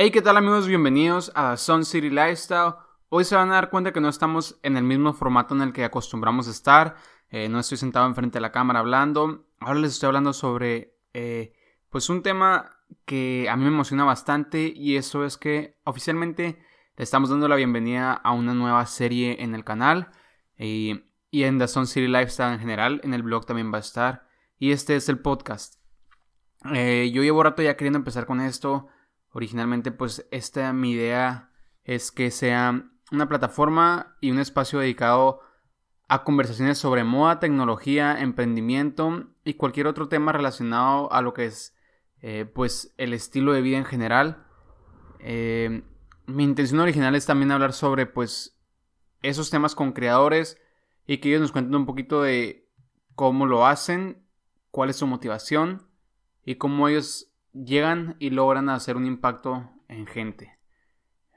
Hey, ¿qué tal amigos? Bienvenidos a Sun City Lifestyle. Hoy se van a dar cuenta que no estamos en el mismo formato en el que acostumbramos a estar. Eh, no estoy sentado enfrente de la cámara hablando. Ahora les estoy hablando sobre eh, pues un tema que a mí me emociona bastante y eso es que oficialmente le estamos dando la bienvenida a una nueva serie en el canal y, en The Sun City Lifestyle en general. En el blog también va a estar. Y este es el podcast. Eh, yo llevo rato ya queriendo empezar con esto Originalmente, pues esta mi idea es que sea una plataforma y un espacio dedicado a conversaciones sobre moda, tecnología, emprendimiento y cualquier otro tema relacionado a lo que es eh, pues el estilo de vida en general. Eh, mi intención original es también hablar sobre pues esos temas con creadores y que ellos nos cuenten un poquito de cómo lo hacen, cuál es su motivación y cómo ellos llegan y logran hacer un impacto en gente.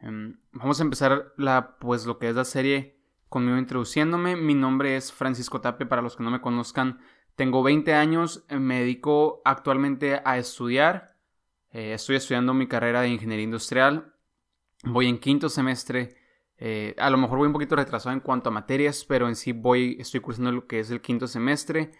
Em, vamos a empezar la, pues, lo que es la serie conmigo introduciéndome. Mi nombre es Francisco Tape, para los que no me conozcan. Tengo 20 años, eh, me dedico actualmente a estudiar. Eh, estoy estudiando mi carrera de ingeniería industrial. Voy en quinto semestre. Eh, a lo mejor voy un poquito retrasado en cuanto a materias, pero en sí voy, estoy cursando lo que es el quinto semestre.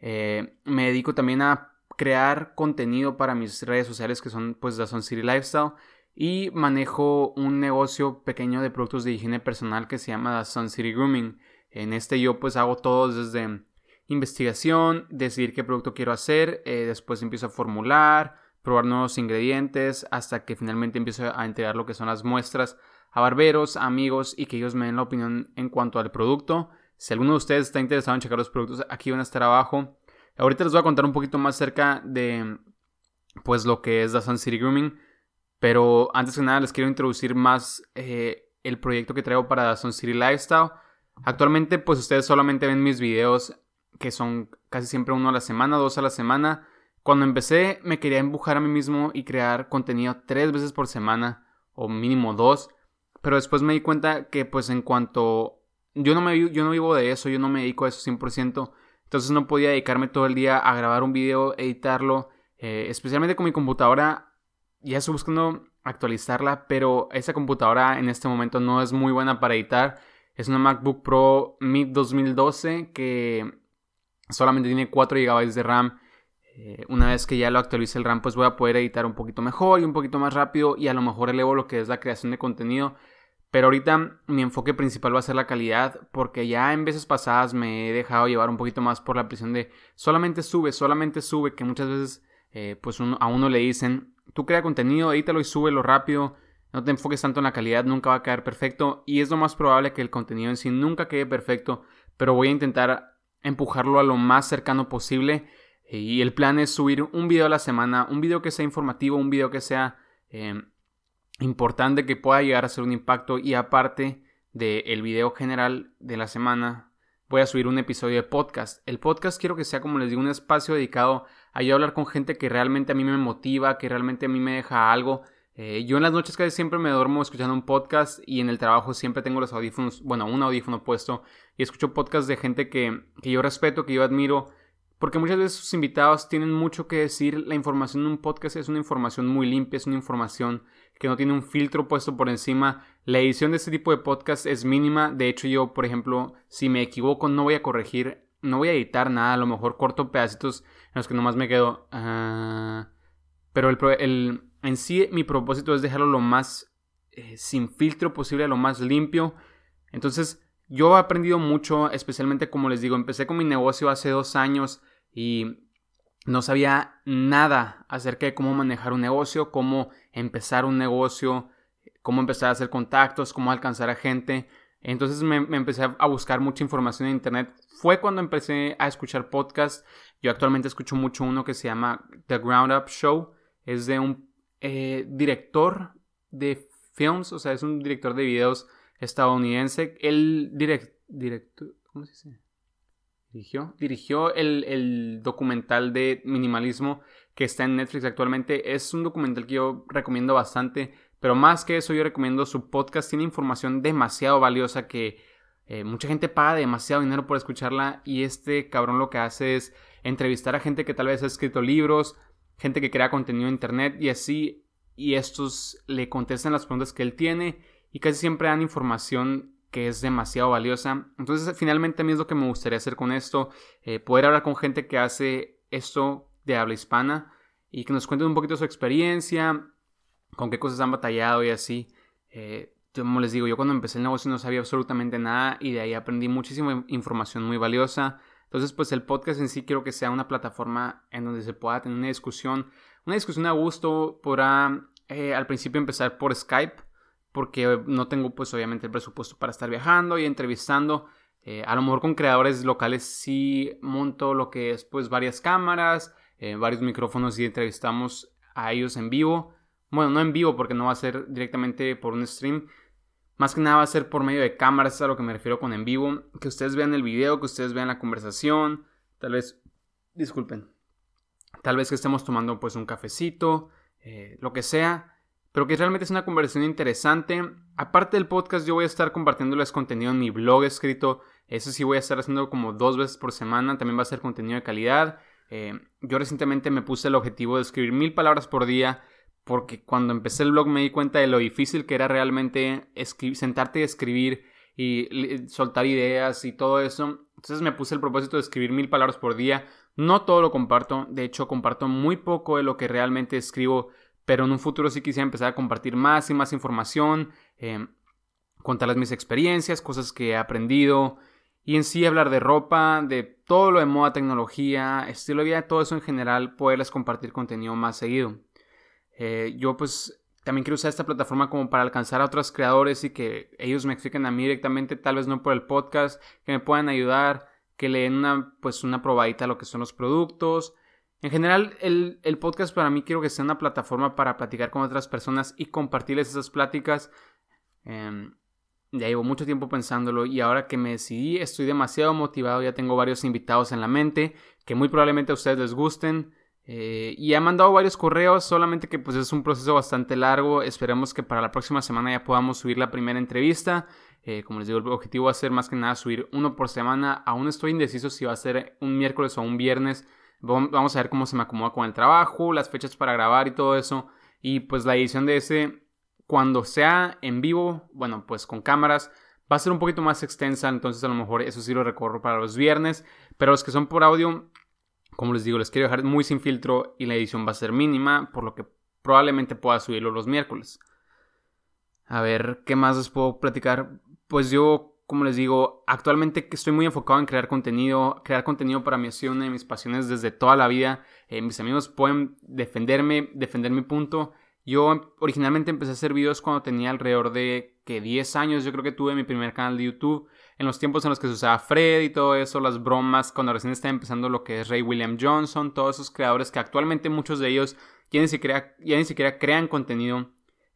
me dedico también a crear contenido para mis redes sociales que son pues Dazón City Lifestyle y manejo un negocio pequeño de productos de higiene personal que se llama Sun City Grooming. En este yo pues hago todo desde investigación, decidir qué producto quiero hacer, eh, después empiezo a formular, probar nuevos ingredientes, hasta que finalmente empiezo a entregar lo que son las muestras a barberos, amigos y que ellos me den la opinión en cuanto al producto. Si alguno de ustedes está interesado en checar los productos, aquí van a estar abajo. Ahorita les voy a contar un poquito más cerca de pues lo que es The Sun City Grooming. Pero antes que nada les quiero introducir más eh, el proyecto que traigo para The Sun City Lifestyle. Actualmente pues ustedes solamente ven mis videos que son casi siempre uno a la semana, dos a la semana. Cuando empecé me quería empujar a mí mismo y crear contenido tres veces por semana o mínimo dos. Pero después me di cuenta que pues en cuanto yo no, me, yo no vivo de eso, yo no me dedico a eso 100%. Entonces no podía dedicarme todo el día a grabar un video, editarlo, eh, especialmente con mi computadora. Ya estoy buscando actualizarla, pero esa computadora en este momento no es muy buena para editar. Es una MacBook Pro Mid 2012 que solamente tiene 4 GB de RAM. Eh, una vez que ya lo actualice el RAM, pues voy a poder editar un poquito mejor y un poquito más rápido y a lo mejor elevo lo que es la creación de contenido. Pero ahorita mi enfoque principal va a ser la calidad, porque ya en veces pasadas me he dejado llevar un poquito más por la presión de solamente sube, solamente sube, que muchas veces eh, pues a uno le dicen, tú crea contenido, edítalo y súbelo rápido, no te enfoques tanto en la calidad, nunca va a quedar perfecto y es lo más probable que el contenido en sí nunca quede perfecto, pero voy a intentar empujarlo a lo más cercano posible y el plan es subir un video a la semana, un video que sea informativo, un video que sea... Eh, importante que pueda llegar a ser un impacto y aparte del video general de la semana voy a subir un episodio de podcast. El podcast quiero que sea como les digo un espacio dedicado a yo hablar con gente que realmente a mí me motiva, que realmente a mí me deja algo. Eh, yo en las noches casi siempre me duermo escuchando un podcast y en el trabajo siempre tengo los audífonos, bueno, un audífono puesto y escucho podcasts de gente que, que yo respeto, que yo admiro porque muchas veces sus invitados tienen mucho que decir. La información en un podcast es una información muy limpia, es una información que no tiene un filtro puesto por encima. La edición de este tipo de podcast es mínima. De hecho, yo, por ejemplo, si me equivoco, no voy a corregir, no voy a editar nada. A lo mejor corto pedacitos en los que nomás me quedo. Ah, pero el, en sí, mi propósito es dejarlo lo más eh, sin filtro posible, lo más limpio. Entonces, yo he aprendido mucho, especialmente como les digo, empecé con mi negocio hace dos años y no sabía nada acerca de cómo manejar un negocio, cómo empezar un negocio, cómo empezar a hacer contactos, cómo alcanzar a gente. Entonces me, empecé a buscar mucha información en internet. Fue cuando empecé a escuchar podcasts. Yo actualmente escucho mucho uno que se llama The Ground Up Show. Es de un eh, director de films, o sea, es un director de videos estadounidense. El director, ¿cómo se dice? Dirigió, dirigió el, documental de minimalismo que está en Netflix actualmente. Es un documental que yo recomiendo bastante, pero más que eso yo recomiendo su podcast. Tiene información demasiado valiosa que eh, mucha gente paga demasiado dinero por escucharla y este cabrón lo que hace es entrevistar a gente que tal vez ha escrito libros, gente que crea contenido en internet y así y estos le contestan las preguntas que él tiene y casi siempre dan información que es demasiado valiosa. Entonces, finalmente a mí es lo que me gustaría hacer con esto, eh, poder hablar con gente que hace esto de habla hispana y que nos cuenten un poquito su experiencia, con qué cosas han batallado y así. Eh, como les digo, yo cuando empecé el negocio no sabía absolutamente nada y de ahí aprendí muchísima información muy valiosa. Entonces, pues el podcast en sí quiero que sea una plataforma en donde se pueda tener una discusión, una discusión a gusto. Podrá eh, al principio empezar por Skype, porque no tengo pues obviamente el presupuesto para estar viajando y entrevistando. Eh, a lo mejor con creadores locales sí monto lo que es pues varias cámaras, eh, varios micrófonos y entrevistamos a ellos en vivo. Bueno, no en vivo porque no va a ser directamente por un stream. Más que nada va a ser por medio de cámaras, es a lo que me refiero con en vivo. Que ustedes vean el video, que ustedes vean la conversación. Tal vez, disculpen, tal vez que estemos tomando pues un cafecito, eh, lo que sea pero que realmente es una conversación interesante. Aparte del podcast, yo voy a estar compartiéndoles contenido en mi blog escrito. Eso sí voy a estar haciendo como dos veces por semana. También va a ser contenido de calidad. Eh, yo recientemente me puse el objetivo de escribir mil palabras por día. Porque cuando empecé el blog me di cuenta de lo difícil que era realmente sentarte y escribir y soltar ideas y todo eso. Entonces me puse el propósito de escribir mil palabras por día. No todo lo comparto. De hecho, comparto muy poco de lo que realmente escribo pero en un futuro sí quisiera empezar a compartir más y más información, eh, contarles mis experiencias, cosas que he aprendido y en sí hablar de ropa, de todo lo de moda, tecnología, estilo de vida, todo eso en general, poderles compartir contenido más seguido. Eh, yo pues también quiero usar esta plataforma como para alcanzar a otros creadores y que ellos me expliquen a mí directamente, tal vez no por el podcast, que me puedan ayudar, que le den una, pues una probadita a lo que son los productos, en general, el, podcast para mí quiero que sea una plataforma para platicar con otras personas y compartirles esas pláticas. Em, ya llevo mucho tiempo pensándolo y ahora que me decidí estoy demasiado motivado, ya tengo varios invitados en la mente que muy probablemente a ustedes les gusten. Eh, y he mandado varios correos, solamente que pues es un proceso bastante largo. Esperemos que para la próxima semana ya podamos subir la primera entrevista. Eh, como les digo, el objetivo va a ser más que nada subir uno por semana. Aún estoy indeciso si va a ser un miércoles o un viernes. Vamos a ver cómo se me acomoda con el trabajo, las fechas para grabar y todo eso. Y pues la edición de ese, cuando sea en vivo, bueno, pues con cámaras, va a ser un poquito más extensa. Entonces a lo mejor eso sí lo recorro para los viernes. Pero los que son por audio, como les digo, les quiero dejar muy sin filtro y la edición va a ser mínima, por lo que probablemente pueda subirlo los miércoles. A ver, ¿qué más les puedo platicar? Pues yo como les digo, actualmente estoy muy enfocado en crear contenido. Crear contenido para mí ha sido una de mis pasiones desde toda la vida. Eh, mis amigos pueden defenderme, defender mi punto. Yo originalmente empecé a hacer videos cuando tenía alrededor de que 10 años. Yo creo que tuve mi primer canal de YouTube. En los tiempos en los que se usaba Fred y todo eso, las bromas, cuando recién estaba empezando lo que es Ray William Johnson, todos esos creadores que actualmente muchos de ellos ya ni siquiera, ya ni siquiera crean contenido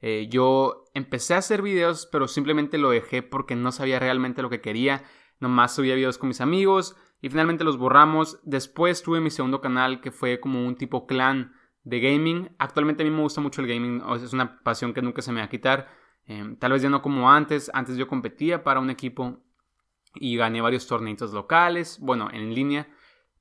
eh, yo empecé a hacer videos, pero simplemente lo dejé porque no sabía realmente lo que quería. Nomás subía videos con mis amigos y finalmente los borramos. Después tuve mi segundo canal que fue como un tipo clan de gaming. Actualmente a mí me gusta mucho el gaming, es una pasión que nunca se me va a quitar. Em, tal vez ya no como antes. Antes yo competía para un equipo y gané varios torneitos locales, bueno, en línea.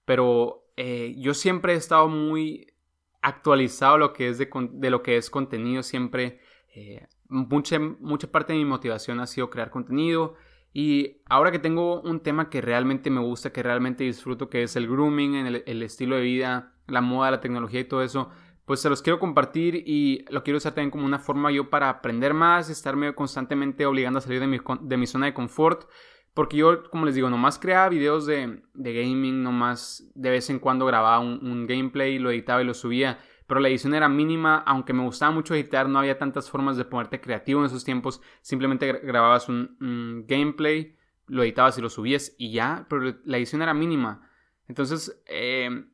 Pero eh, yo siempre he estado muy actualizado lo que es de, de lo que es contenido. Siempre eh, mucha, mucha parte de mi motivación ha sido crear contenido. Y ahora que tengo un tema que realmente me gusta, que realmente disfruto, que es el grooming, el, estilo de vida, la moda, la tecnología y todo eso, pues se los quiero compartir y lo quiero usar también como una forma yo para aprender más, estarme constantemente obligando a salir de mi, zona de confort. Porque yo, como les digo, nomás creaba videos de, de gaming, nomás de vez en cuando grababa un gameplay, lo editaba y lo subía pero la edición era mínima, aunque me gustaba mucho editar, no había tantas formas de ponerte creativo en esos tiempos, simplemente grababas un, gameplay, lo editabas y lo subías y ya, pero la edición era mínima. Entonces, em,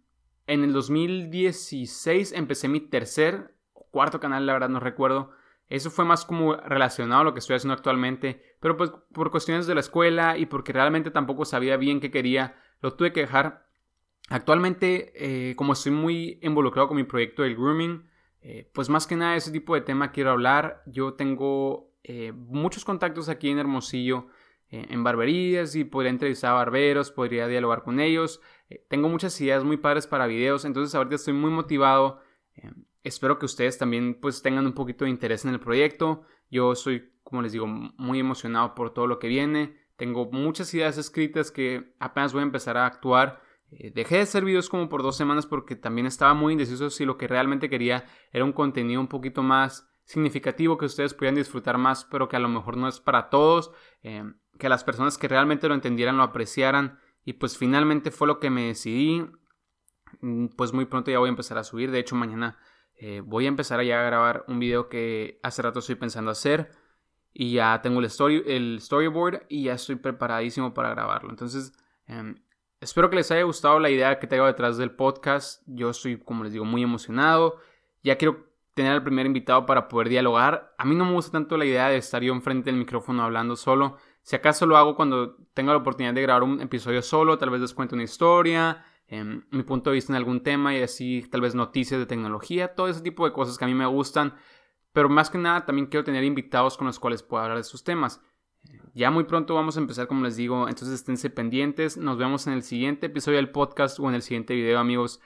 en el 2016 empecé mi tercer cuarto canal, la verdad no recuerdo. Eso fue más como relacionado a lo que estoy haciendo actualmente, pero pues por cuestiones de la escuela y porque realmente tampoco sabía bien qué quería, lo tuve que dejar Actualmente, eh, como estoy muy involucrado con mi proyecto del grooming, eh, pues más que nada de ese tipo de tema quiero hablar. Yo tengo eh, muchos contactos aquí en Hermosillo, en barberías, y podría entrevistar a barberos, podría dialogar con ellos. tengo muchas ideas muy padres para videos, entonces ahorita estoy muy motivado espero que ustedes también pues tengan un poquito de interés en el proyecto. Yo soy, como les digo, muy emocionado por todo lo que viene. Tengo muchas ideas escritas que apenas voy a empezar a actuar. Eh, dejé de hacer videos como por dos semanas porque también estaba muy indeciso si lo que realmente quería era un contenido un poquito más significativo que ustedes pudieran disfrutar más, pero que a lo mejor no es para todos, eh, que las personas que realmente lo entendieran lo apreciaran y pues finalmente fue lo que me decidí. Mm, pues muy pronto ya voy a empezar a subir, de hecho mañana eh, voy a empezar ya a grabar un video que hace rato estoy pensando hacer y ya tengo el, story, el storyboard y ya estoy preparadísimo para grabarlo. Entonces, em, espero que les haya gustado la idea que tengo detrás del podcast. Yo estoy, como les digo, muy emocionado. Ya quiero tener al primer invitado para poder dialogar. A mí no me gusta tanto la idea de estar yo enfrente del micrófono hablando solo. Si acaso lo hago cuando tenga la oportunidad de grabar un episodio solo, tal vez les cuento una historia, em, mi punto de vista en algún tema y así tal vez noticias de tecnología, todo ese tipo de cosas que a mí me gustan. Pero más que nada también quiero tener invitados con los cuales pueda hablar de sus temas. Ya muy pronto vamos a empezar, como les digo, entonces esténse pendientes. Nos vemos en el siguiente episodio del podcast o en el siguiente video, amigos.